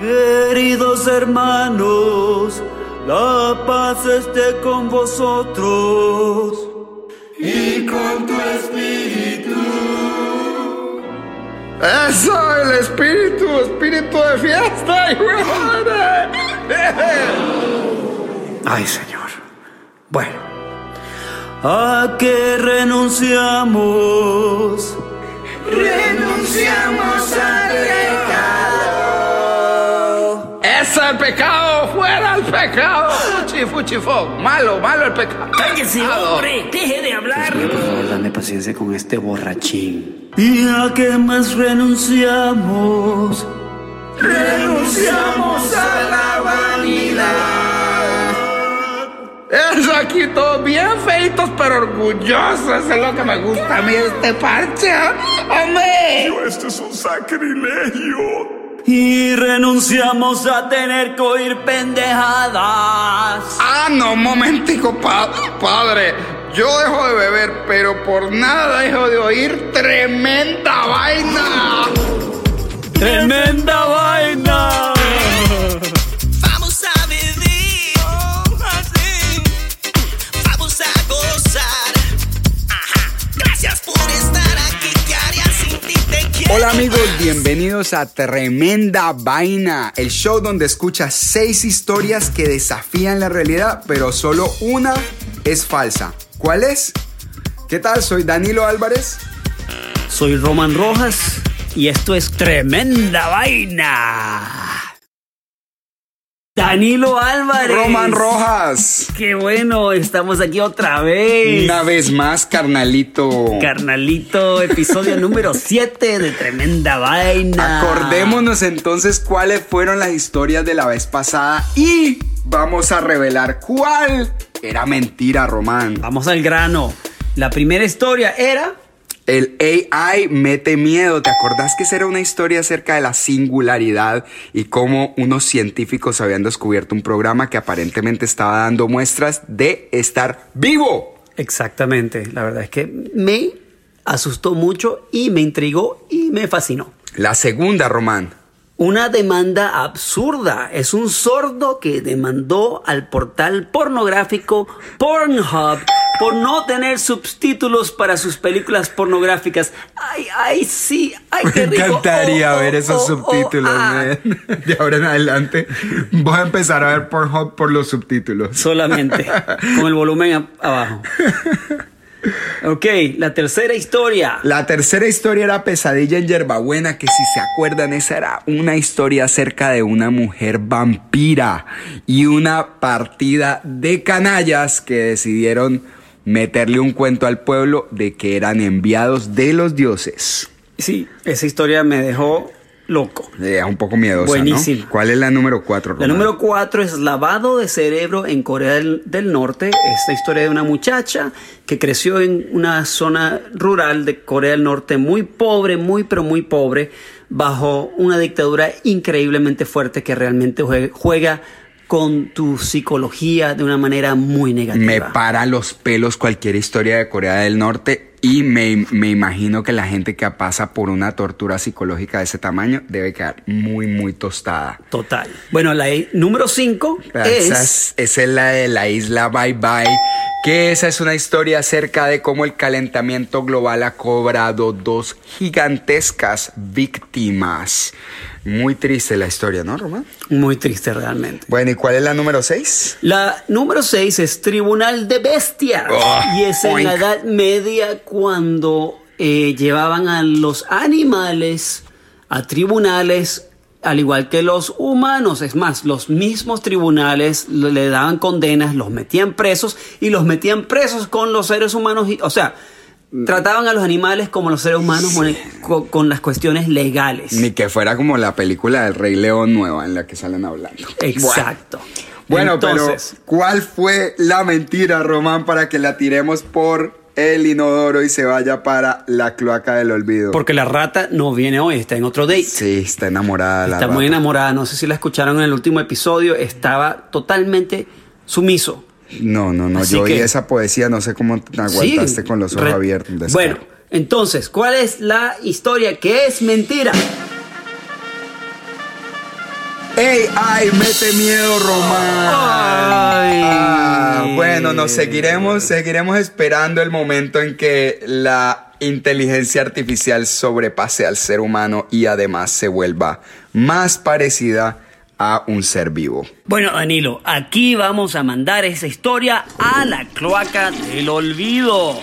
Queridos hermanos, la paz esté con vosotros. Y con tu espíritu. Eso, el espíritu, espíritu de fiesta. Ay, Señor. Bueno, ¿a qué renunciamos? Renunciamos al Eso, el pecado, fuera el pecado. Fuchi, fuchifo. Malo, malo el pecado. ¡Cállese, hombre! ¡Deje de hablar! Por favor, dame paciencia con este borrachín. ¿Y a qué más renunciamos? Renunciamos a la vanidad. Eso aquí todos bien feitos pero orgullosos. Eso es lo que me gusta a mí este parche. ¡Hombre! Esto es un sacrilegio. Y renunciamos a tener que oír pendejadas. Ah, no, un momentico, pa- padre. Yo dejo de beber, pero por nada dejo de oír tremenda vaina. ¡Tremenda vaina! Hola amigos, bienvenidos a Tremenda Vaina, el show donde escuchas seis historias que desafían la realidad, pero solo una es falsa. ¿Cuál es? ¿Qué tal? Soy Danilo Álvarez. Soy Roman Rojas y esto es Tremenda Vaina. Danilo Álvarez. Roman Rojas. Qué bueno, estamos aquí otra vez. Una vez más, carnalito. Carnalito, episodio número 7 de Tremenda Vaina. Acordémonos entonces cuáles fueron las historias de la vez pasada y vamos a revelar cuál era mentira, Román. Vamos al grano. La primera historia era El AI mete miedo. ¿Te acordás que esa era una historia acerca de la singularidad y cómo unos científicos habían descubierto un programa que aparentemente estaba dando muestras de estar vivo? Exactamente, la verdad es que me asustó mucho y me intrigó y me fascinó. La segunda, Román. Una demanda absurda. Es un sordo que demandó al portal pornográfico Pornhub por no tener subtítulos para sus películas pornográficas. Ay, ay, sí, ay, qué Me rico. encantaría Oh, oh, ver esos oh, subtítulos. ah. man. De ahora en adelante voy a empezar a ver Pornhub por los subtítulos. Solamente, con el volumen abajo. Ok, la tercera historia. La tercera historia era Pesadilla en Yerbabuena, que si se acuerdan, esa era una historia acerca de una mujer vampira y una partida de canallas que decidieron meterle un cuento al pueblo de que eran enviados de los dioses. Sí, esa historia me dejó loco. Eh, un poco miedosa, Buenísimo. ¿no? ¿Cuál es la número cuatro, La número cuatro es lavado de cerebro en Corea del, del Norte. Es la historia de una muchacha que creció en una zona rural de Corea del Norte muy pobre, muy pero muy pobre, bajo una dictadura increíblemente fuerte que realmente jue- juega con tu psicología de una manera muy negativa. Me para los pelos cualquier historia de Corea del Norte y me, me imagino que la gente que pasa por una tortura psicológica de ese tamaño debe quedar muy, muy tostada. Total. Bueno, la número cinco Esa es... es, esa es la de la isla Bye Bye, que esa es una historia acerca de cómo el calentamiento global ha cobrado dos gigantescas víctimas. Muy triste la historia, ¿no, Román? Muy triste realmente. Bueno, ¿y cuál es la número 6? La número 6 es Tribunal de Bestias. Oh, y es en la. Edad Media cuando eh, llevaban a los animales a tribunales al igual que los humanos. Es más, los mismos tribunales le daban condenas, los metían presos y los metían presos con los seres humanos. y- o sea, trataban a los animales como los seres humanos con, con- con las cuestiones legales. Ni que fuera como la película del Rey León nueva en la que salen hablando. Exacto. Bueno, Entonces, pero ¿cuál fue la mentira, Román, para que la tiremos por el inodoro y se vaya para la cloaca del olvido? porque la rata no viene hoy, está en otro date. Sí, está enamorada la Está muy rata. enamorada, no sé si la escucharon en el último episodio, estaba totalmente sumiso. No, no, no. Así yo oí que- esa poesía, no sé cómo te aguantaste Sí, con los ojos re- abiertos. Bueno, entonces, ¿cuál es la historia que es mentira? ¡Ey, ay! Mete miedo, Román. Ay. Ah, bueno, nos seguiremos, seguiremos esperando el momento en que la inteligencia artificial sobrepase al ser humano y además se vuelva más parecida a un ser vivo. Bueno, Danilo, aquí vamos a mandar esa historia a la cloaca del olvido.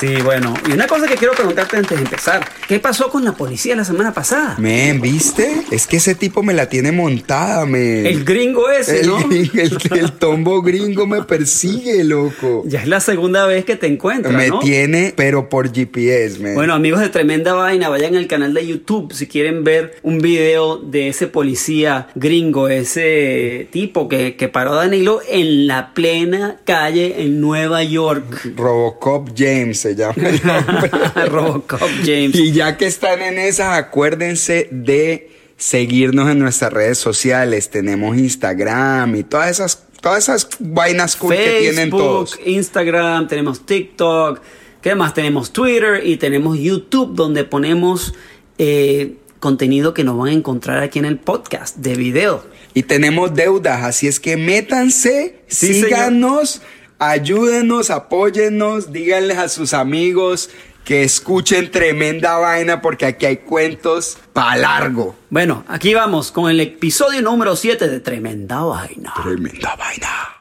Sí, bueno, y una cosa que quiero preguntarte antes de empezar, ¿qué pasó con la policía la semana pasada? Men, ¿viste? Es que ese tipo me la tiene montada, men. El gringo ese, El, ¿no? el- el tombo gringo me persigue, loco. Ya es la segunda vez que te encuentras, Me ¿no? tiene, pero por GPS, men. Bueno, amigos de Tremenda Vaina, vayan al canal de YouTube si quieren ver un video de ese policía gringo, ese tipo que, que paró a Danilo en la plena calle en Nueva York. Robocop James se llama el nombre. Robocop James. Y ya que están en esas, acuérdense de seguirnos en nuestras redes sociales. Tenemos Instagram y todas esas, todas esas vainas cool que tienen Facebook, todos. Instagram, tenemos TikTok, ¿qué más? Tenemos Twitter y tenemos YouTube donde ponemos eh, contenido que nos van a encontrar aquí en el podcast de video. Y tenemos deudas, así es que métanse, Sí, señor. Ayúdenos, apóyennos, díganles a sus amigos que escuchen tremenda vaina porque aquí hay cuentos pa' largo. Bueno, aquí vamos con el episodio número 7 de Tremenda Vaina. Tremenda vaina.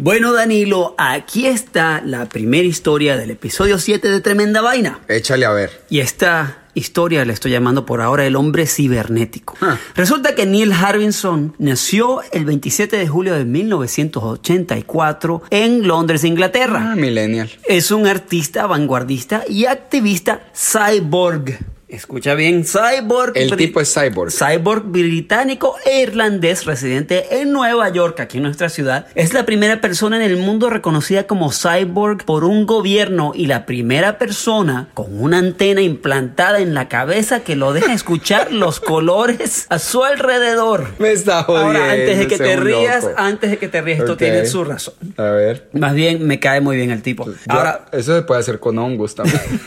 Bueno, Danilo, aquí está la primera historia del episodio 7 de Tremenda Vaina. Échale a ver. Y esta historia le estoy llamando por ahora el hombre cibernético. Ah. Resulta que Neil Harbinson nació el 27 de julio de 1984 en Londres, Inglaterra. Ah, millennial. Es un artista vanguardista y activista cyborg. Escucha bien, cyborg. El tipo es cyborg. Cyborg británico e irlandés residente en Nueva York, aquí en nuestra ciudad. Es la primera persona en el mundo reconocida como cyborg por un gobierno y la primera persona con una antena implantada en la cabeza que lo deja escuchar los colores a su alrededor. Me está jodiendo. Ahora, antes de que te rías, loco. antes de que te rías, esto Ok. tiene su razón. A ver. Más bien, me cae muy bien el tipo. Yo- Ahora, eso se puede hacer con hongos también.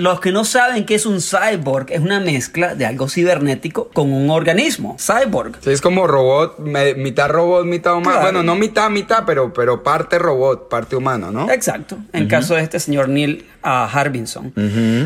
Los que no saben qué es un cyborg es una mezcla de algo cibernético con un organismo. Cyborg. Sí, es como robot, me- mitad robot, mitad humano. Claro. Bueno, no mitad, mitad, pero, pero parte robot, parte humano, ¿no? Exacto. En caso de este señor Neil ah, Harbinson.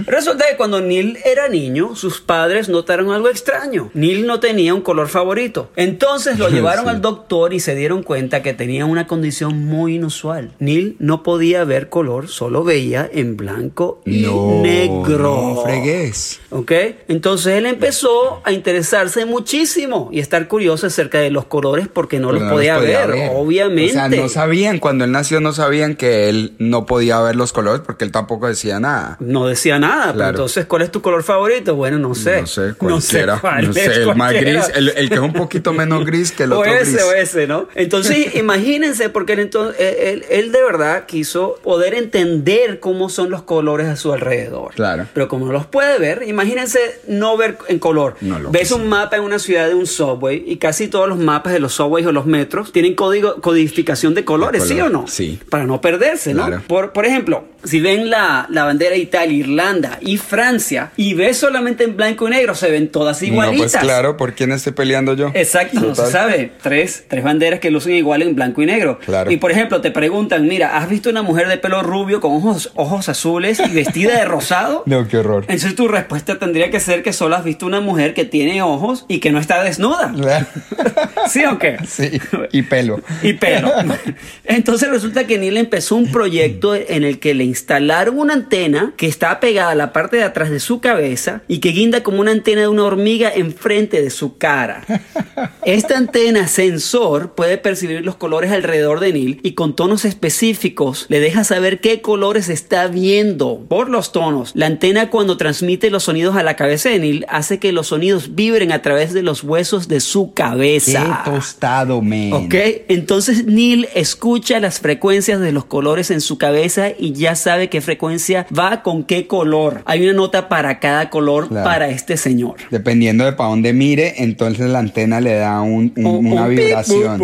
Resulta que cuando Neil era niño, sus padres notaron algo extraño. Neil no tenía un color favorito. Entonces lo llevaron Sí. al doctor y se dieron cuenta que tenía una condición muy inusual. Neil no podía ver color, solo veía en blanco y negro. No fregues. ¿Ok? Entonces él empezó a interesarse muchísimo y estar curioso acerca de los colores porque no los no podía, ver, obviamente. O sea, no sabían, cuando él nació no sabían que él no podía ver los colores porque él tampoco decía nada. No decía nada, pero entonces, ¿cuál es tu color favorito? Bueno, no sé. No sé, cualquiera. cuál No sé, es, el más gris, el, el que es un poquito menos gris que el o otro ese gris. o ese, ¿no? Entonces, imagínense, porque él, entonces, él, él de verdad quiso poder entender cómo son los colores a su alrededor. Claro. Pero como no los puede ver, imagínense no ver en color. No, lo Ves un mapa en una ciudad de un subway y casi todos los mapas de los subways o los metros tienen código, codificación de colores, De ¿sí o no? sí. Para no perderse, ¿no? Claro. Por, por ejemplo, si ven la, la bandera de Italia, Irlanda y Francia y ves solamente en blanco y negro, se ven todas No, igualitas. pues claro, ¿por quién estoy peleando yo? Exacto, no se sabe. Tres, tres banderas que lucen igual en blanco y negro. Claro. Y por ejemplo, te preguntan, mira, ¿has visto una mujer de pelo rubio con ojos, ojos azules y vestida de rosado? No, qué horror. Entonces tu respuesta tendría que ser que solo has visto una mujer que tiene ojos y que no está desnuda. ¿Sí o qué? sí, y pelo. Y pelo. Entonces resulta que Neil empezó un proyecto en el que le instalaron una antena que está pegada a la parte de atrás de su cabeza y que guinda como una antena de una hormiga enfrente de su cara. Esta antena sensor puede percibir los colores alrededor de Neil y con tonos específicos le deja saber qué colores está viendo por los tonos. La antena cuando transmite los sonidos a la cabeza de Neil hace que los sonidos vibren a través de los huesos de su Qué cabeza. tostado, men. Ok, entonces Neil escucha las frecuencias de los colores en su cabeza y ya sabe qué frecuencia va con qué color. Hay una nota para cada color Claro. para este señor. Dependiendo de para dónde mire, entonces la antena le da un- un- Un- una un pip, vibración.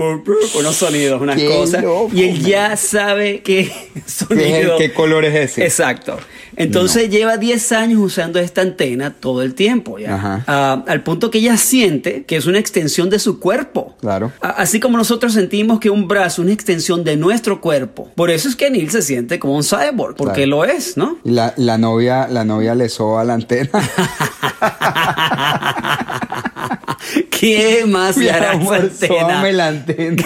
unos sonidos, unas Qué cosas. loco, y él man. ya sabe qué ¿Qué, sonido. qué color es ese? Exacto. Entonces lleva 10 años usando esta antena todo el tiempo ya. Ah, al punto que ella siente que es una extensión de su cuerpo. Claro. Así como nosotros sentimos que un brazo es una extensión de nuestro cuerpo. Por eso es que Neil se siente como un cyborg, porque Claro. lo es, ¿no? La, la novia, la novia le soba la antena. ¿Qué más le hará a esa amor, antena? la antena.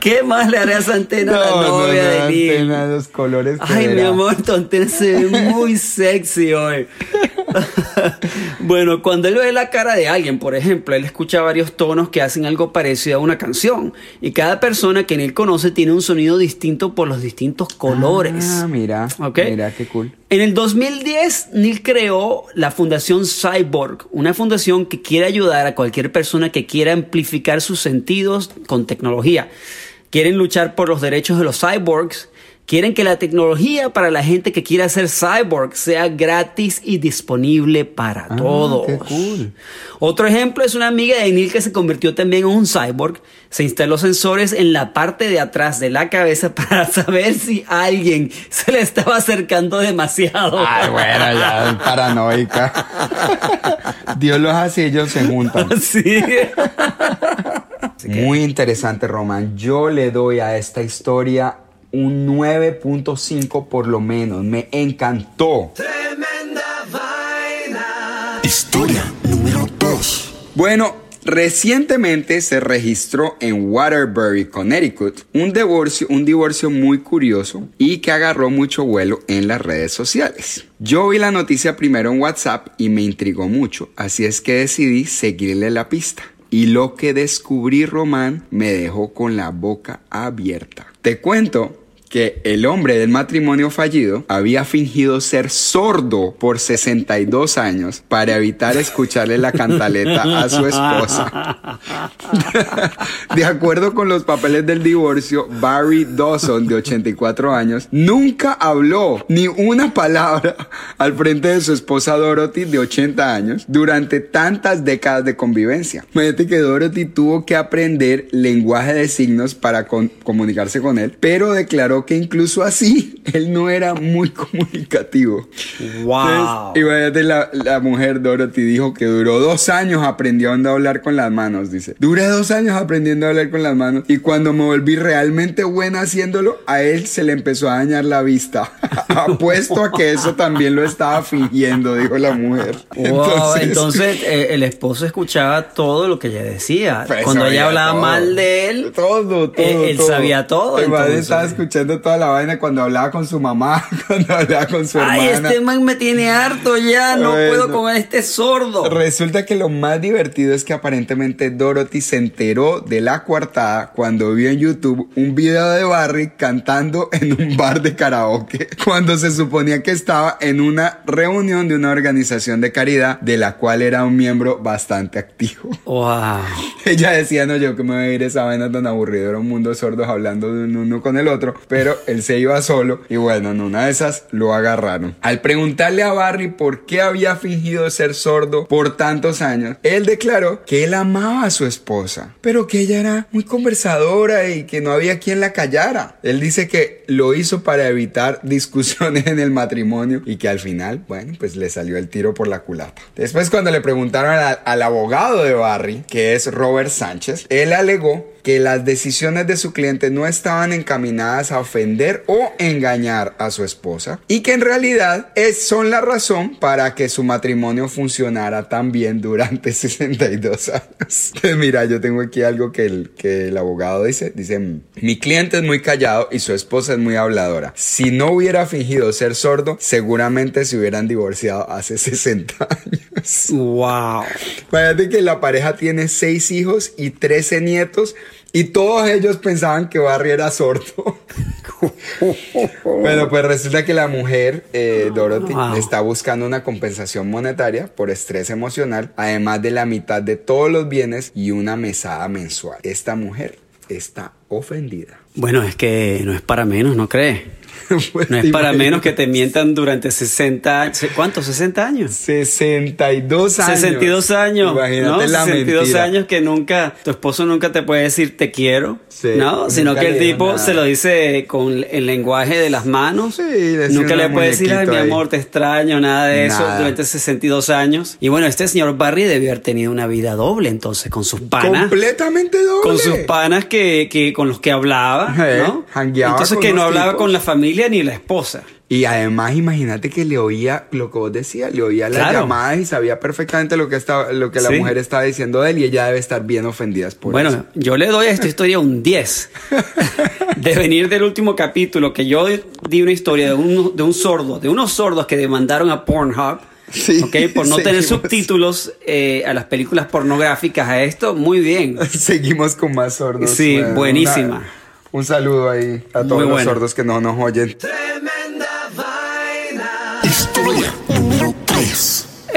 ¿Qué más le hará a esa antena a la novia de antena, los colores Ay, mi amor, tu antena se ve muy sexy hoy. bueno, cuando él ve la cara de alguien, por ejemplo, él escucha varios tonos que hacen algo parecido a una canción. Y cada persona que él conoce tiene un sonido distinto por los distintos colores. Ah, mira. ¿Ok? Mira qué cool. En el 2010, Neil creó la Fundación Cyborg, una fundación que quiere ayudar a cualquier persona que quiera amplificar sus sentidos con tecnología. Quieren luchar por los derechos de los cyborgs. Quieren que la tecnología para la gente que quiera ser cyborg sea gratis y disponible para Ah, todos. qué cool. Otro ejemplo es una amiga de Neil que se convirtió también en un cyborg. Se instaló sensores en la parte de atrás de la cabeza para saber si alguien se le estaba acercando demasiado. Ay, bueno, ya, paranoica. Dios los hace y ellos se juntan. Sí. Muy interesante, Román. Yo le doy a esta historia un 9.5 por lo menos. Me encantó. Historia número 2. Bueno, recientemente se registró en Waterbury, Connecticut, un divorcio, un divorcio muy curioso y que agarró mucho vuelo en las redes sociales. Yo vi la noticia primero en WhatsApp y me intrigó mucho, así es que decidí seguirle la pista. Y lo que descubrí, Román, me dejó con la boca abierta. Te cuento que el hombre del matrimonio fallido había fingido ser sordo por 62 años para evitar escucharle la cantaleta a su esposa. de acuerdo con los papeles del divorcio, Barry Dawson, de 84 años, nunca habló ni una palabra al frente de su esposa Dorothy, de 80 años, durante tantas décadas de convivencia. Imagínate que Dorothy tuvo que aprender lenguaje de signos para con- comunicarse con él, pero declaró que incluso así él no era muy comunicativo. Wow. Entonces, imagínate, la, la mujer Dorothy dijo que duró dos años aprendiendo a hablar con las manos, dice. Duré dos años aprendiendo a hablar con las manos y cuando me volví realmente buena haciéndolo, a él se le empezó a dañar la vista. Apuesto a que eso también lo estaba fingiendo, dijo la mujer. Wow, entonces, eh, el esposo escuchaba todo lo que ella decía. Pues, Cuando ella hablaba todo. mal de él, Todo, todo. eh, él todo. sabía todo, entonces. estaba escuchando toda la vaina cuando hablaba con su mamá, cuando hablaba con su ay, hermana. este man me tiene harto ya, no Bueno. puedo con este sordo. Resulta que lo más divertido es que aparentemente Dorothy se enteró de la coartada cuando vio en YouTube un video de Barry cantando en un bar de karaoke, cuando se suponía que estaba en una reunión de una organización de caridad de la cual era un miembro bastante activo. Wow. Ella decía, no, yo que me voy a ir esa vaina tan aburrido, era un mundo de sordos hablando de un uno con el otro, pero él se iba solo y bueno, en una de esas lo agarraron. Al preguntarle a Barry por qué había fingido ser sordo por tantos años, él declaró que él amaba a su esposa, pero que ella era muy conversadora y que no había quien la callara. Él dice que lo hizo para evitar discusiones en el matrimonio y que al final, bueno, pues le salió el tiro por la culata. Después cuando le preguntaron al abogado de Barry, que es Robert Sánchez, él alegó que las decisiones de su cliente no estaban encaminadas a ofender o engañar a su esposa y que en realidad es, son la razón para que su matrimonio funcionara tan bien durante 62 años. Mira, yo tengo aquí algo que el, que el abogado dice. Dice, mi cliente es muy callado y su esposa es muy habladora. Si no hubiera fingido ser sordo, seguramente se hubieran divorciado hace 60 años. Wow. Fíjate que la pareja tiene seis hijos y 13 nietos y todos ellos pensaban que Barry era sordo. Bueno, pues resulta que la mujer, eh, Dorothy, Wow. está buscando una compensación monetaria por estrés emocional, además de la mitad de todos los bienes y una mesada mensual. Esta mujer está ofendida. Bueno, es que no es para menos, ¿no crees? Pues, No es ¿te para menos que te mientan durante 60, ¿cuántos? ¿60 años? 62 años. 62 años, Imagínate ¿no? la 62 mentira. años que nunca, tu esposo nunca te puede decir te quiero, Sí, ¿no? Sino que el tipo nada. se lo dice con el lenguaje de las manos. Sí, nunca le puede decir, ay, mi muñequito ahí". amor, te extraño, nada de eso durante 62 años. Y bueno, este señor Barry debió haber tenido una vida doble entonces con sus panas. Completamente doble. Con sus panas que, que con los que hablaba, ¿no? Entonces que no hablaba tipos. con la familia ni la esposa. Y además, imagínate que le oía lo que vos decías, le oía las Claro. llamadas y sabía perfectamente lo que estaba, lo que la Sí. mujer estaba diciendo de él y ella debe estar bien ofendida por bueno, eso. yo le doy a esta historia un 10. De venir del último capítulo, que yo di una historia de un, de un sordo, de unos sordos que demandaron a Pornhub. Sí, ok, por no tener subtítulos eh, a las películas pornográficas, a esto, muy bien. Seguimos con más sordos. Sí, Bueno, buenísima. una- un saludo ahí a todos Muy los bueno. sordos que no nos oyen. Historia número 3.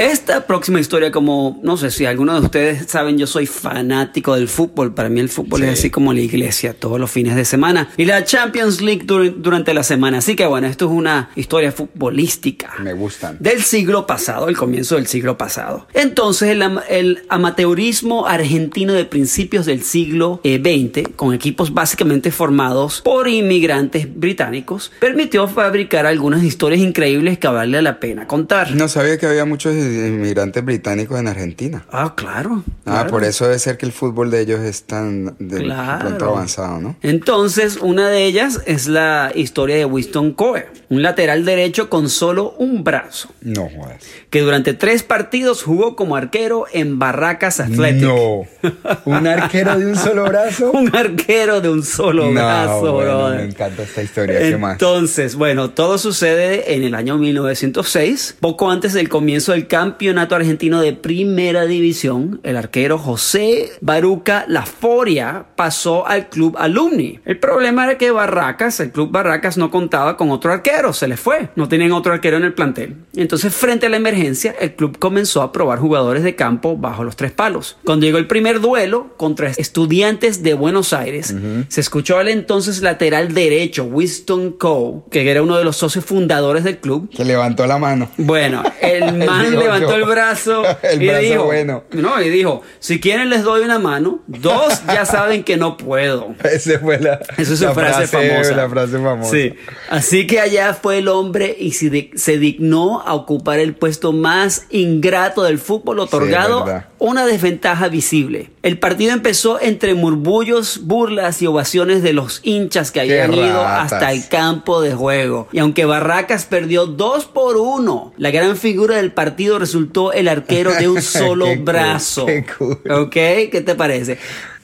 Esta próxima historia, como no sé si algunos de ustedes saben, yo soy fanático del fútbol. Para mí el fútbol Sí. es así como la iglesia, todos los fines de semana. Y la Champions League dur- durante la semana. Así que bueno, esto es una historia futbolística. Me gustan. Del siglo pasado, el comienzo del siglo pasado. Entonces, el, am- el amateurismo argentino de principios del siglo eh, XX, con equipos básicamente formados por inmigrantes británicos, permitió fabricar algunas historias increíbles que vale la pena contar. No sabía que había muchos inmigrantes británicos en Argentina. Ah, claro. Ah, claro. por eso debe ser que el fútbol de ellos es tan de Claro. pronto avanzado, ¿no? Entonces, una de ellas es la historia de Winston Coe, un lateral derecho con solo un brazo, No jodas. que durante tres partidos jugó como arquero en Barracas Athletic. No. ¿Un arquero de un solo brazo? Un arquero de un solo No, brazo, bueno, brother. me encanta esta historia. ¿Qué más? Entonces, bueno, todo sucede en el año 1906, poco antes del comienzo del campeonato argentino de primera división. El arquero José Baruca Laforia pasó al club Alumni. El problema era que Barracas, el club Barracas, no contaba con otro arquero, se le fue. No tenían otro arquero en el plantel. Entonces, frente a la emergencia, el club comenzó a probar jugadores de campo bajo los tres palos. Cuando llegó el primer duelo contra estudiantes de Buenos Aires, se escuchó al entonces lateral derecho Winston Coe, que era uno de los socios fundadores del club. Que levantó la mano. Bueno, el man levantó yo. el brazo El y brazo dijo, bueno. no, y dijo, si quieren les doy una mano, dos ya saben que no puedo. Esa fue la, Esa es la frase, famosa. La frase famosa. Sí. Así que allá fue el hombre y se, di- se dignó a ocupar el puesto más ingrato del fútbol, otorgado una desventaja visible. El partido empezó entre murmullos, burlas y ovaciones de los hinchas que Qué habían ido ratas. hasta el campo de juego. Y aunque Barracas perdió dos por uno, la gran figura del partido resultó el arquero de un solo cool, brazo. cool. ¿Ok? ¿Qué te parece?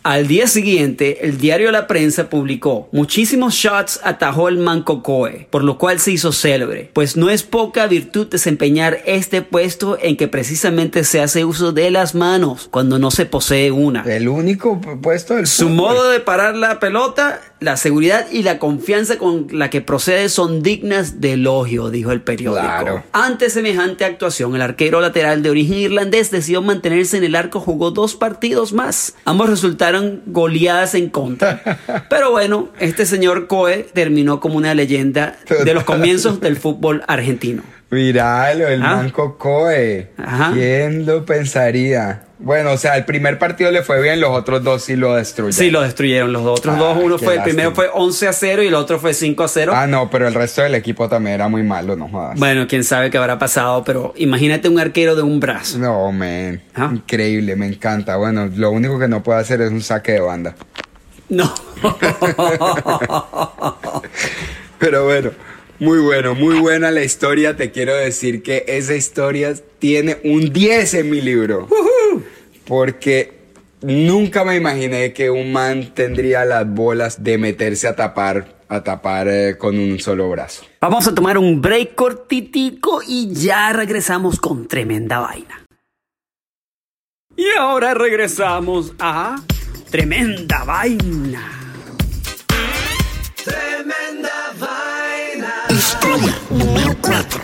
Al día siguiente, el diario La Prensa publicó muchísimos shots atajó el Manco Coe, por lo cual se hizo célebre, pues no es poca virtud desempeñar este puesto en que precisamente se hace uso de las manos cuando no se posee una. El único pu- puesto del Su fútbol. modo de parar la pelota, la seguridad y la confianza con la que procede son dignas de elogio, dijo el periódico. Claro. Ante semejante actuación, el arquero lateral de origen irlandés decidió mantenerse en el arco, jugó dos partidos más. Ambos resultaron goleadas en contra. Pero bueno, este señor Coe terminó como una leyenda de los comienzos del fútbol argentino. Míralo, el Ah. Manco Coe. Ajá. ¿Quién lo pensaría? Bueno, o sea, el primer partido le fue bien, los otros dos sí lo destruyeron. Sí, lo destruyeron los otros Ah, dos. Uno fue, el primero fue 11 a 0 y el otro fue 5 a 0. Ah, no, pero el resto del equipo también era muy malo, no jodas. Bueno, quién sabe qué habrá pasado, pero imagínate un arquero de un brazo. No, man. Ah. Increíble, me encanta. Bueno, lo único que no puede hacer es un saque de banda. No. Pero bueno, muy bueno, muy buena la historia. Te quiero decir que esa historia tiene un 10 en mi libro. Porque nunca me imaginé que un man tendría las bolas de meterse a tapar, a tapar eh, con un solo brazo. Vamos a tomar un break cortitico y ya regresamos con tremenda vaina. Y ahora regresamos a Tremenda Vaina. Historia número 4.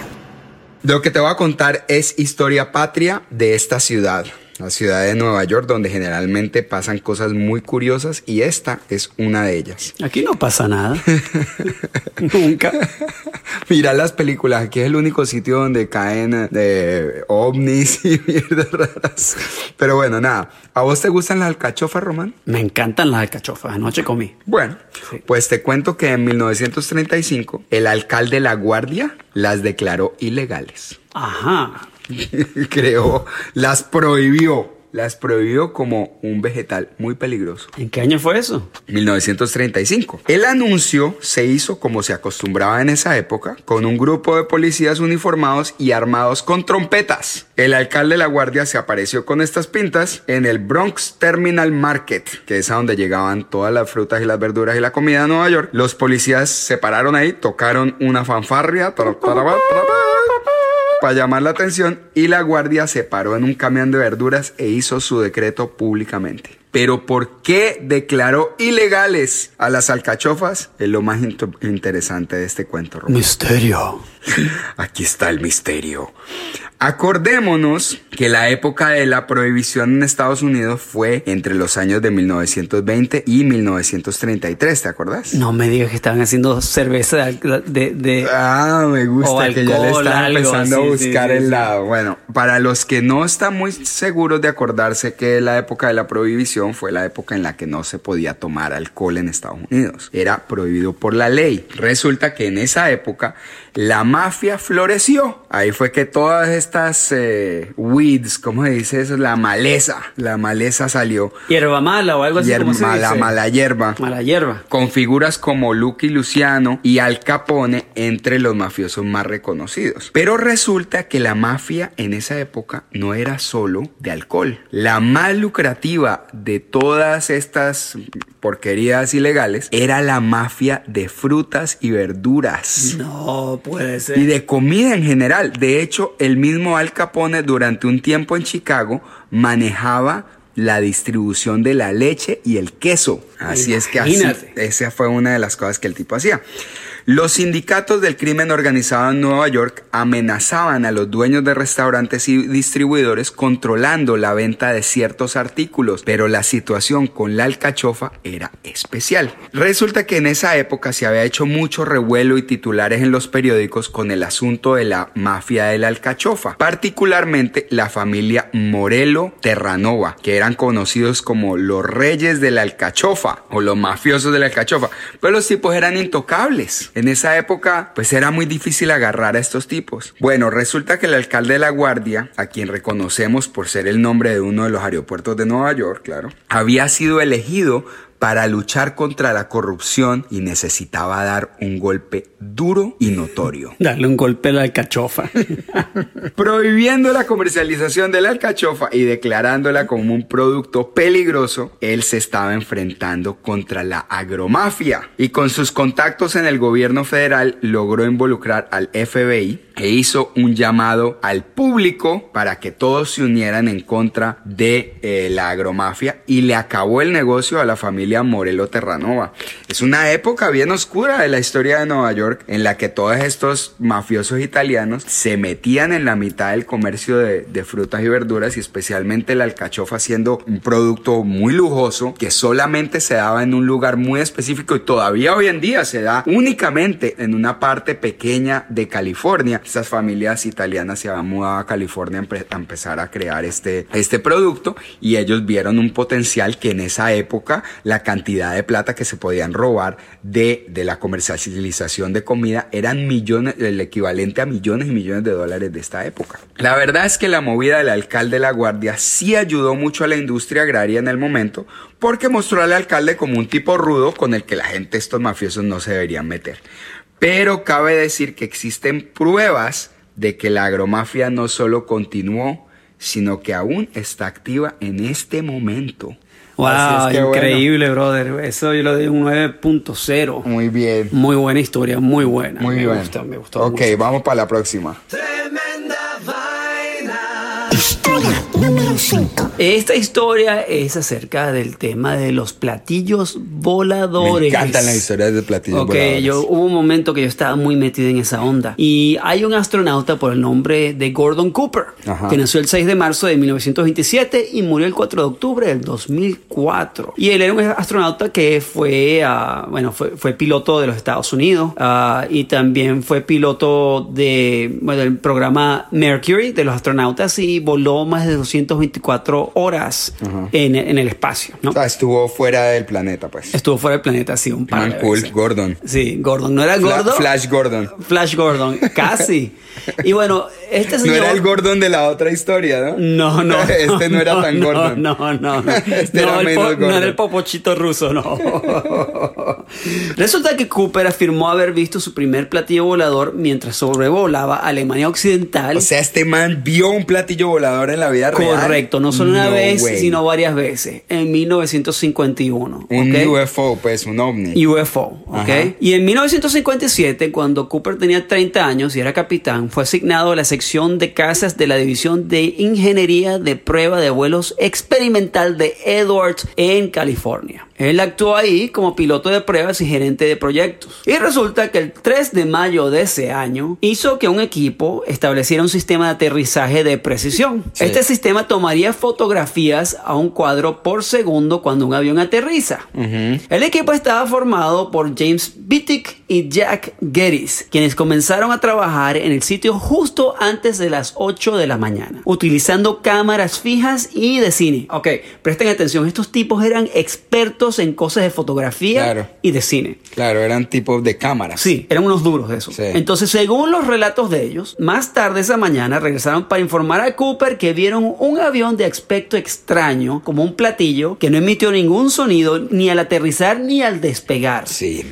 Lo que te voy a contar es historia patria de esta ciudad. La ciudad de Nueva York, donde generalmente pasan cosas muy curiosas y esta es una de ellas. Aquí no pasa nada. Nunca. Mira las películas, aquí es el único sitio donde caen eh, ovnis y mierdas raras. Pero bueno, nada. ¿A vos te gustan las alcachofas, Román? Me encantan las alcachofas. Anoche comí. Bueno, Sí. pues te cuento que en 1935 el alcalde La Guardia las declaró ilegales. Ajá. Creó, las prohibió, las prohibió como un vegetal muy peligroso. ¿En qué año fue eso? 1935. El anuncio se hizo como se acostumbraba en esa época, con un grupo de policías uniformados y armados con trompetas. El alcalde de la guardia se apareció con estas pintas en el Bronx Terminal Market, que es a donde llegaban todas las frutas y las verduras y la comida de Nueva York. Los policías se pararon ahí, tocaron una fanfarria. Para llamar la atención y la guardia se paró en un camión de verduras e hizo su decreto públicamente. Pero ¿por qué declaró ilegales a las alcachofas? Es lo más interesante de este cuento. Misterio. Aquí está el misterio. Acordémonos que la época de la prohibición en Estados Unidos fue entre los años de 1920 y 1933, ¿te acordás? No me digas que estaban haciendo cerveza de... Ah, me gusta O que ya le alcohol, están empezando a sí, buscar sí, el sí. lado. Bueno, para los que no están muy seguros de acordarse que la época de la prohibición fue la época en la que no se podía tomar alcohol en Estados Unidos. Era prohibido por la ley. Resulta que en esa época la mafia floreció. Ahí fue que todas estas eh, weeds, ¿cómo se dice eso? La maleza. La maleza salió. hierba mala o algo así. Hierba- mala hierba Mala hierba. con figuras como Lucky Luciano y Al Capone entre los mafiosos más reconocidos. Pero resulta que la mafia en esa época no era solo de alcohol. La más lucrativa de todas estas porquerías ilegales era la mafia de frutas y verduras. No puede ser. Y de comida en general. De hecho, el mismo Al Capone durante un tiempo en Chicago manejaba la distribución de la leche y el queso. Así es que así, esa fue una de las cosas que el tipo hacía. Los sindicatos del crimen organizado en Nueva York amenazaban a los dueños de restaurantes y distribuidores controlando la venta de ciertos artículos, pero la situación con la alcachofa era especial. Resulta que en esa época se había hecho mucho revuelo y titulares en los periódicos con el asunto de la mafia de la alcachofa, particularmente la familia Morelo Terranova, que eran conocidos como los reyes de la alcachofa o los mafiosos de la alcachofa, pero los tipos eran intocables. En esa época, pues era muy difícil agarrar a estos tipos. Bueno, resulta que el alcalde de la Guardia, a quien reconocemos por ser el nombre de uno de los aeropuertos de Nueva York, claro, había sido elegido para luchar contra la corrupción y necesitaba dar un golpe duro y notorio. Darle un golpe a la alcachofa. Prohibiendo la comercialización de la alcachofa y declarándola como un producto peligroso, él se estaba enfrentando contra la agromafia y con sus contactos en el gobierno federal logró involucrar al FBI e hizo un llamado al público para que todos se unieran en contra de eh, la agromafia y le acabó el negocio a la familia Morelo Terranova. Es una época bien oscura de la historia de Nueva York en la que todos estos mafiosos italianos se metían en la mitad del comercio de, de frutas y verduras y especialmente la alcachofa siendo un producto muy lujoso que solamente se daba en un lugar muy específico y todavía hoy en día se da únicamente en una parte pequeña de California. Estas familias italianas se habían mudado a California a empe- a empezar a crear este, este producto y ellos vieron un potencial que en esa época la cantidad de plata que se podían robar de, de la comercialización de comida eran millones, el equivalente a millones y millones de dólares de esta época. La verdad es que la movida del alcalde de la Guardia sí ayudó mucho a la industria agraria en el momento porque mostró al alcalde como un tipo rudo con el que la gente, estos mafiosos, no se deberían meter. Pero cabe decir que existen pruebas de que la agromafia no solo continuó, sino que aún está activa en este momento. Wow, es que, bueno. increíble, brother. Eso yo lo doy un 9.0. Muy bien. Muy buena historia, muy buena. Muy me bien. Gustó, me gustó. Ok, mucho. vamos para la próxima. Número 5. Esta historia es acerca del tema de los platillos voladores. Me encantan las historias de platillos Ok, voladores. yo hubo un momento que yo estaba muy metido en esa onda. Y hay un astronauta por el nombre de Gordon Cooper, Ajá. que nació el 6 de marzo de 1927 y murió el 4 de octubre del 2004. Y él era un astronauta que fue, ah, bueno, fue, fue piloto de los Estados Unidos ah, y también fue piloto de, bueno, del programa Mercury de los astronautas y voló más de 224 horas en, en el espacio, ¿no? O sea, estuvo fuera del planeta, pues. Estuvo fuera del planeta, sí, un par Man de cool, veces. Gordon. Sí, Gordon. ¿No era Fla- gordo? Flash Gordon. Flash Gordon, casi. Y bueno, este No señor... era el Gordon de la otra historia, ¿no? No, no. Este no era tan no, Gordon. No, no, no. Este no, era el menos po- no era el popochito ruso, no. Resulta que Cooper afirmó haber visto su primer platillo volador mientras sobrevolaba Alemania Occidental. O sea, este man vio un platillo volador en la vida real. Correcto, no solo una No vez, way. sino varias veces, en 1951. Un ¿ok? UFO, pues, un ovni. UFO, ¿ok? Ajá. Y en 1957, cuando Cooper tenía 30 años y era capitán, fue asignado a la sección de casas de la División de Ingeniería de Prueba de Vuelos Experimental de Edwards en California. Él actuó ahí como piloto de pruebas y gerente de proyectos. Y resulta que el 3 de mayo de ese año hizo que un equipo estableciera un sistema de aterrizaje de precisión. Sí. Este sistema tomaría fotografías a un cuadro por segundo cuando un avión aterriza. El equipo estaba formado por James Bittick y Jack Geddes, quienes comenzaron a trabajar en el sitio justo antes de las 8 de la mañana, utilizando cámaras fijas y de cine. Ok, presten atención, estos tipos eran expertos en cosas de fotografía Claro. y de cine. Claro, eran tipos de cámaras. Sí, eran unos duros de eso. Sí. Entonces, según los relatos de ellos, más tarde esa mañana regresaron para informar a Cooper que vieron un avión de aspecto extraño, como un platillo, que no emitió ningún sonido ni al aterrizar ni al despegar. Sí.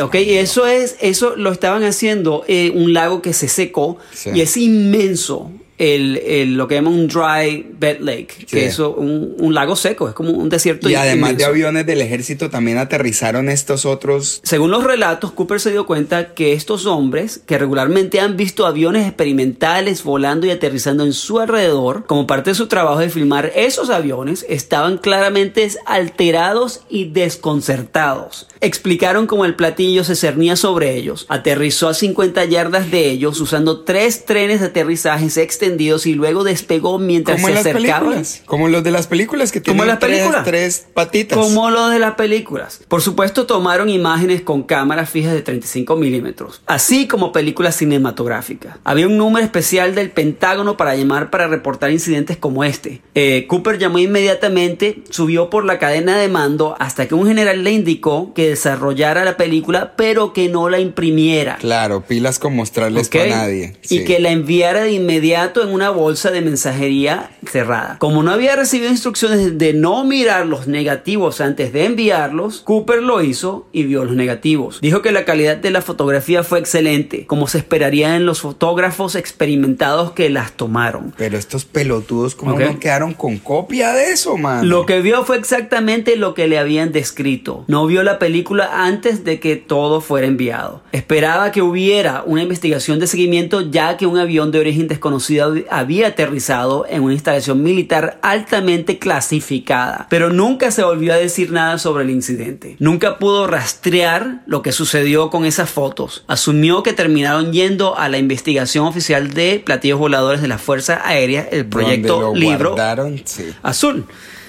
Ok, y eso es, eso lo estaban haciendo en un lago que se secó Sí. y es inmenso. El, el- lo que llaman un dry bed lake, que Sí. es un, un lago seco, es como un desierto Y además de inmenso. aviones del ejército también aterrizaron estos otros. Según los relatos, Cooper se dio cuenta que estos hombres, que regularmente han visto aviones experimentales volando y aterrizando en su alrededor, como parte de su trabajo de filmar esos aviones, estaban claramente alterados y desconcertados. Explicaron cómo el platillo se cernía sobre ellos, aterrizó a 50 yardas de ellos usando tres trenes de aterrizajes y luego despegó mientras se películas. Como los de las películas que tienen en las tres, películas. tres patitas. Como lo de las películas. Por supuesto, tomaron imágenes con cámaras fijas de 35 milímetros, así como películas cinematográficas. Había un número especial del Pentágono para llamar para reportar incidentes como este. Eh, Cooper llamó inmediatamente, subió por la cadena de mando hasta que un general le indicó que desarrollara la película, pero que no la imprimiera. Claro, pilas con mostrarles ¿ok? para nadie. Y que la enviara de inmediato en una bolsa de mensajería cerrada. Como no había recibido instrucciones de no mirar los negativos antes de enviarlos, Cooper lo hizo y vio los negativos. Dijo que la calidad de la fotografía fue excelente, como se esperaría en los fotógrafos experimentados que las tomaron. Pero estos pelotudos, ¿cómo Ok. no quedaron con copia de eso, man? Lo que vio fue exactamente lo que le habían descrito. No vio la película antes de que todo fuera enviado. Esperaba que hubiera una investigación de seguimiento ya que un avión de origen desconocido había aterrizado en una instalación militar altamente clasificada. Pero nunca se volvió a decir nada sobre el incidente. Nunca pudo rastrear lo que sucedió con esas fotos. Asumió que terminaron yendo a la investigación oficial de platillos voladores de la Fuerza Aérea, el proyecto lo Libro guardaron, sí. azul.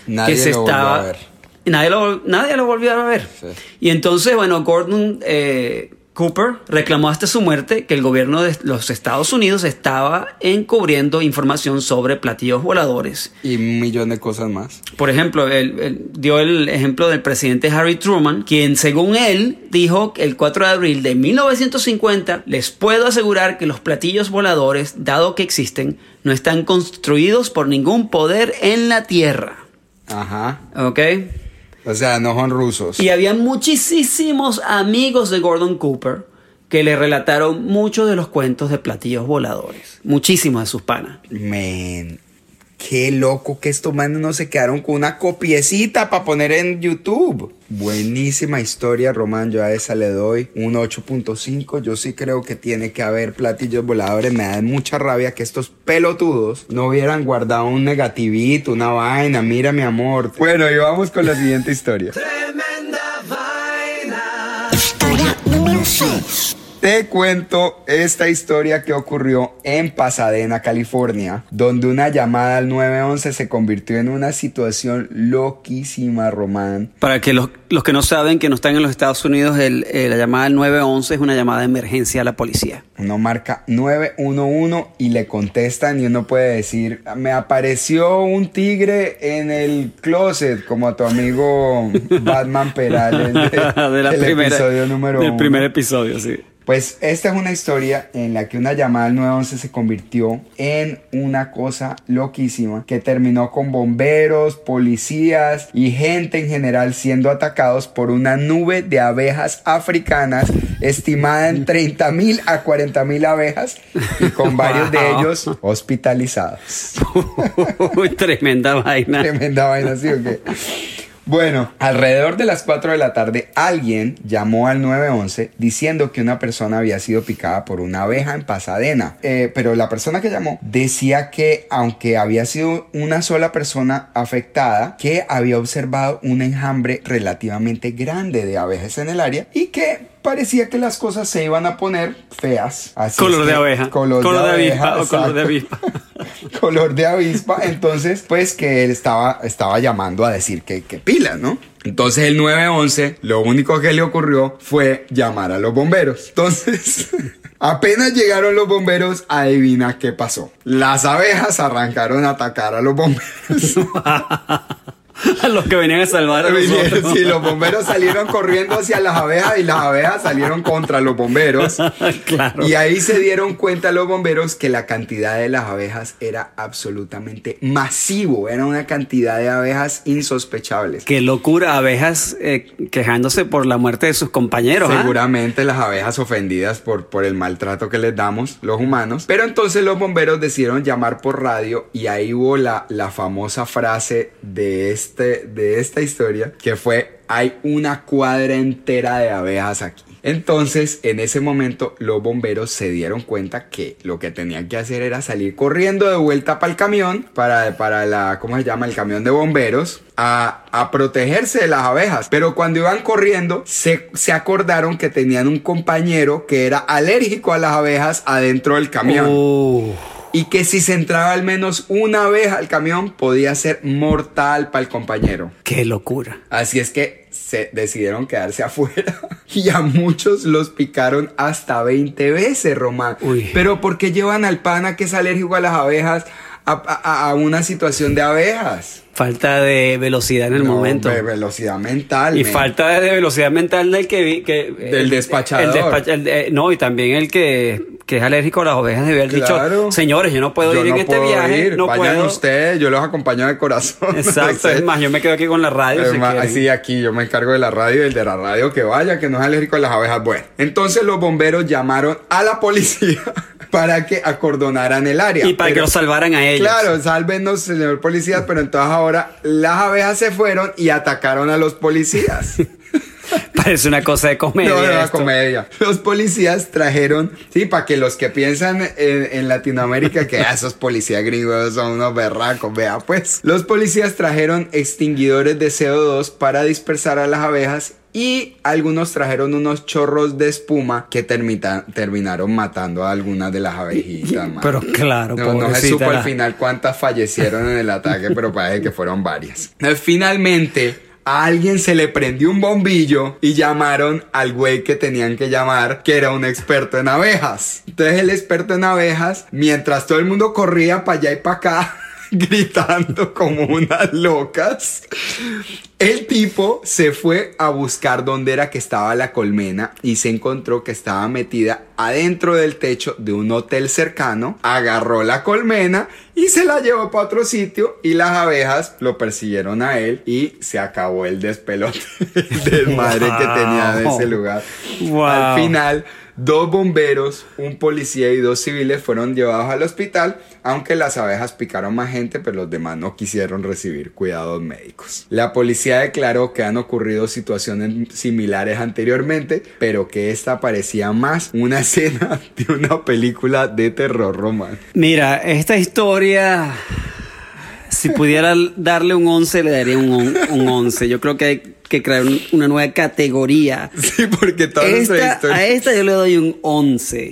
Nadie que se lo volvió estaba. a ver. Nadie lo, nadie lo volvió a ver. Sí. Y entonces, bueno, Gordon eh, Cooper reclamó hasta su muerte que el gobierno de los Estados Unidos estaba encubriendo información sobre platillos voladores. Y un millón de cosas más. Por ejemplo, él, él dio el ejemplo del presidente Harry Truman, quien según él dijo que el 4 de abril de 1950 les puedo asegurar que los platillos voladores, dado que existen, no están construidos por ningún poder en la Tierra. Ajá. ¿Ok? O sea, no son rusos. Y había muchísimos amigos de Gordon Cooper que le relataron muchos de los cuentos de platillos voladores. Muchísimos de sus panas. Men. Qué loco que estos manos no se quedaron con una copiecita para poner en YouTube. Buenísima historia, Román. Yo a esa le doy un 8.5. Yo sí creo que tiene que haber platillos voladores. Me da mucha rabia que estos pelotudos no hubieran guardado un negativito, una vaina. Mira, mi amor. Bueno, y vamos con la siguiente historia. Historia número 6. Te cuento esta historia que ocurrió en Pasadena, California, donde una llamada al 911 se convirtió en una situación loquísima, Román. Para que los, los que no saben que no están en los Estados Unidos, el- eh, la llamada al 911 es una llamada de emergencia a la policía. Uno marca 911 y le contestan y uno puede decir, me apareció un tigre en el closet, como a tu amigo Batman Perales de, de la del primera, episodio número del uno. primer episodio, sí. Pues esta es una historia en la que una llamada al 911 se convirtió en una cosa loquísima que terminó con bomberos, policías y gente en general siendo atacados por una nube de abejas africanas estimada en 30 mil a 40 mil abejas y con varios de ellos hospitalizados. Uy, tremenda vaina. Tremenda vaina, ¿sí o qué? Bueno, alrededor de las 4 de la tarde alguien llamó al 911 diciendo que una persona había sido picada por una abeja en Pasadena. Eh, pero la persona que llamó decía que aunque había sido una sola persona afectada, que había observado un enjambre relativamente grande de abejas en el área y que parecía que las cosas se iban a poner feas. Así Color es de abeja. Color, Color de abeja, avispa o color de exacto. avispa. color de avispa. Entonces, pues que él estaba, estaba llamando a decir que, que pilas, ¿no? Entonces el 911, lo único que le ocurrió fue llamar a los bomberos. Entonces, apenas llegaron los bomberos, adivina qué pasó. Las abejas arrancaron a atacar a los bomberos. A los que venían a salvar a nosotros. Sí, los bomberos salieron corriendo hacia las abejas y las abejas salieron contra los bomberos. claro. Y ahí se dieron cuenta los bomberos que la cantidad de las abejas era absolutamente masivo. Era una cantidad de abejas insospechables. Qué locura, abejas eh, quejándose por la muerte de sus compañeros. ¿ah? Seguramente las abejas ofendidas por, por el maltrato que les damos los humanos. Pero entonces los bomberos decidieron llamar por radio y ahí hubo la, la famosa frase de, este, de esta historia que fue hay una cuadra entera de abejas aquí. Entonces, en ese momento, los bomberos se dieron cuenta que lo que tenían que hacer era salir corriendo de vuelta para el camión, para, para la, ¿cómo se llama? El camión de bomberos, a, a protegerse de las abejas. Pero cuando iban corriendo, se, se acordaron que tenían un compañero que era alérgico a las abejas adentro del camión. Y que si se entraba al menos una abeja al camión, podía ser mortal para el compañero. qué locura. Así es que se decidieron quedarse afuera y a muchos los picaron hasta 20 veces, Román. Uy. Pero ¿por qué llevan al pana que es alérgico a las abejas a, una situación de abejas? Falta de velocidad en el No, momento. ve- velocidad mental. Y falta de velocidad mental del que vi. Que, Del el- despachador. el despacha- el de- no, y también el que, que es alérgico a las ovejas debe haber Claro. dicho: Señores, yo no puedo Yo ir en no este puedo viaje. ir, No vayan puedo. ustedes, yo los acompaño de corazón. Exacto, No sé. es más, yo me quedo aquí con la radio. si Es más, quieren. así aquí yo me encargo de la radio y el de la radio que vaya, que no es alérgico a las abejas. Bueno, entonces los bomberos llamaron a la policía para que acordonaran el área. y para que los salvaran a ellos. Claro, sálvenos, señor policía, pero entonces ahora las abejas se fueron y atacaron a los policías. Parece una cosa de comedia. No, era esto. comedia. Los policías trajeron, sí, para que los que piensan en, en Latinoamérica que ah, esos policías gringos son unos berracos, vea pues. Los policías trajeron extinguidores de CO2 para dispersar a las abejas y algunos trajeron unos chorros de espuma que termita- terminaron matando a algunas de las abejitas. man. Pero claro, No, no se supo al final cuántas fallecieron en el ataque, pero parece que fueron varias. Finalmente, a alguien se le prendió un bombillo y llamaron al güey que tenían que llamar, que era un experto en abejas. Entonces el experto en abejas, mientras todo el mundo corría para allá y para acá, gritando como unas locas, El tipo se fue a buscar dónde era que estaba la colmena y se encontró que estaba metida adentro del techo de un hotel cercano, agarró la colmena y se la llevó para otro sitio y las abejas lo persiguieron a él y se acabó el despelote del madre que tenía en ese lugar. Wow. Al final, dos bomberos, un policía y dos civiles fueron llevados al hospital, aunque las abejas picaron más gente, pero los demás no quisieron recibir cuidados médicos. La policía declaró que han ocurrido situaciones similares anteriormente, pero que esta parecía más una escena de una película de terror romano. Mira, esta historia, si pudiera darle un 11, le daría un, on- un 11. Yo creo que que crear un- una nueva categoría. Sí, porque toda nuestra Esta- historia... a esta yo le doy un 11.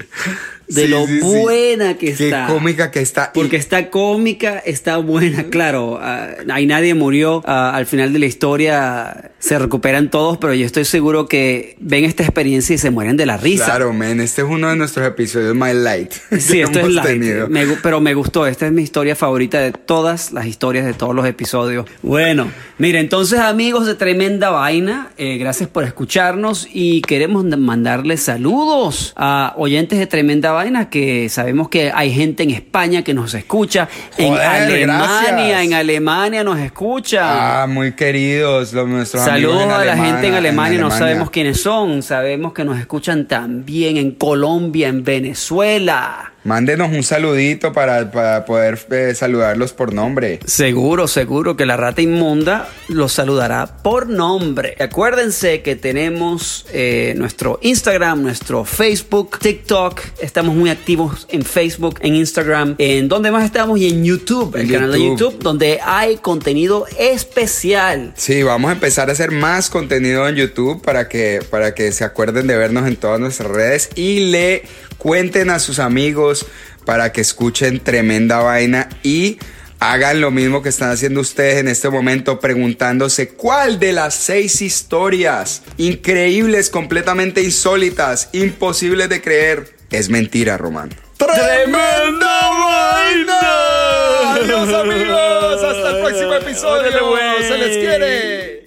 De Sí, lo sí, sí. buena que Qué está. cómica que está. Y- Porque está cómica, está buena, claro. ah, ahí nadie murió. ah, al final de la historia se recuperan todos, pero yo estoy seguro que ven esta experiencia y se mueren de la risa. Claro, men, este es uno de nuestros episodios My Light. Sí, esto es light. Me pero me gustó. Esta es mi historia favorita de todas las historias de todos los episodios. Bueno, mira, entonces amigos de Tremenda Vaina, eh, gracias por escucharnos y queremos mandarles saludos a oyentes de Tremenda Vaina que sabemos que hay gente en España que nos escucha, en Joder, Alemania, gracias. en Alemania nos escucha. Ah, muy queridos, los, nuestros amigos Saludos en a la gente en Alemania, no Alemania. sabemos quiénes son, sabemos que nos escuchan también en Colombia, en Venezuela. Mándenos un saludito para, para poder eh, saludarlos por nombre. Seguro, seguro que la rata inmunda los saludará por nombre. Acuérdense que tenemos eh, nuestro Instagram, nuestro Facebook, TikTok. Estamos muy activos en Facebook, en Instagram. ¿En dónde más estamos? Y en YouTube, el canal de YouTube. YouTube, donde hay contenido especial. Sí, vamos a empezar a hacer más contenido en YouTube para que, para que se acuerden de vernos en todas nuestras redes y le cuenten a sus amigos para que escuchen tremenda vaina y hagan lo mismo que están haciendo ustedes en este momento preguntándose cuál de las seis historias increíbles, completamente insólitas, imposibles de creer, es mentira, Román. ¡Tremenda vaina! Adiós amigos, hasta el próximo episodio. Se les quiere.